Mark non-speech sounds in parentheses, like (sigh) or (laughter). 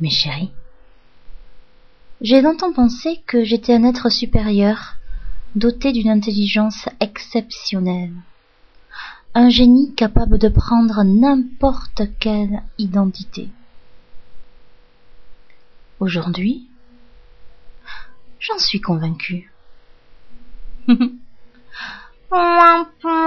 mes chéris. J'ai longtemps pensé que j'étais un être supérieur, doté d'une intelligence exceptionnelle. Un génie capable de prendre n'importe quelle identité. Aujourd'hui, j'en suis convaincu. (laughs) 砰砰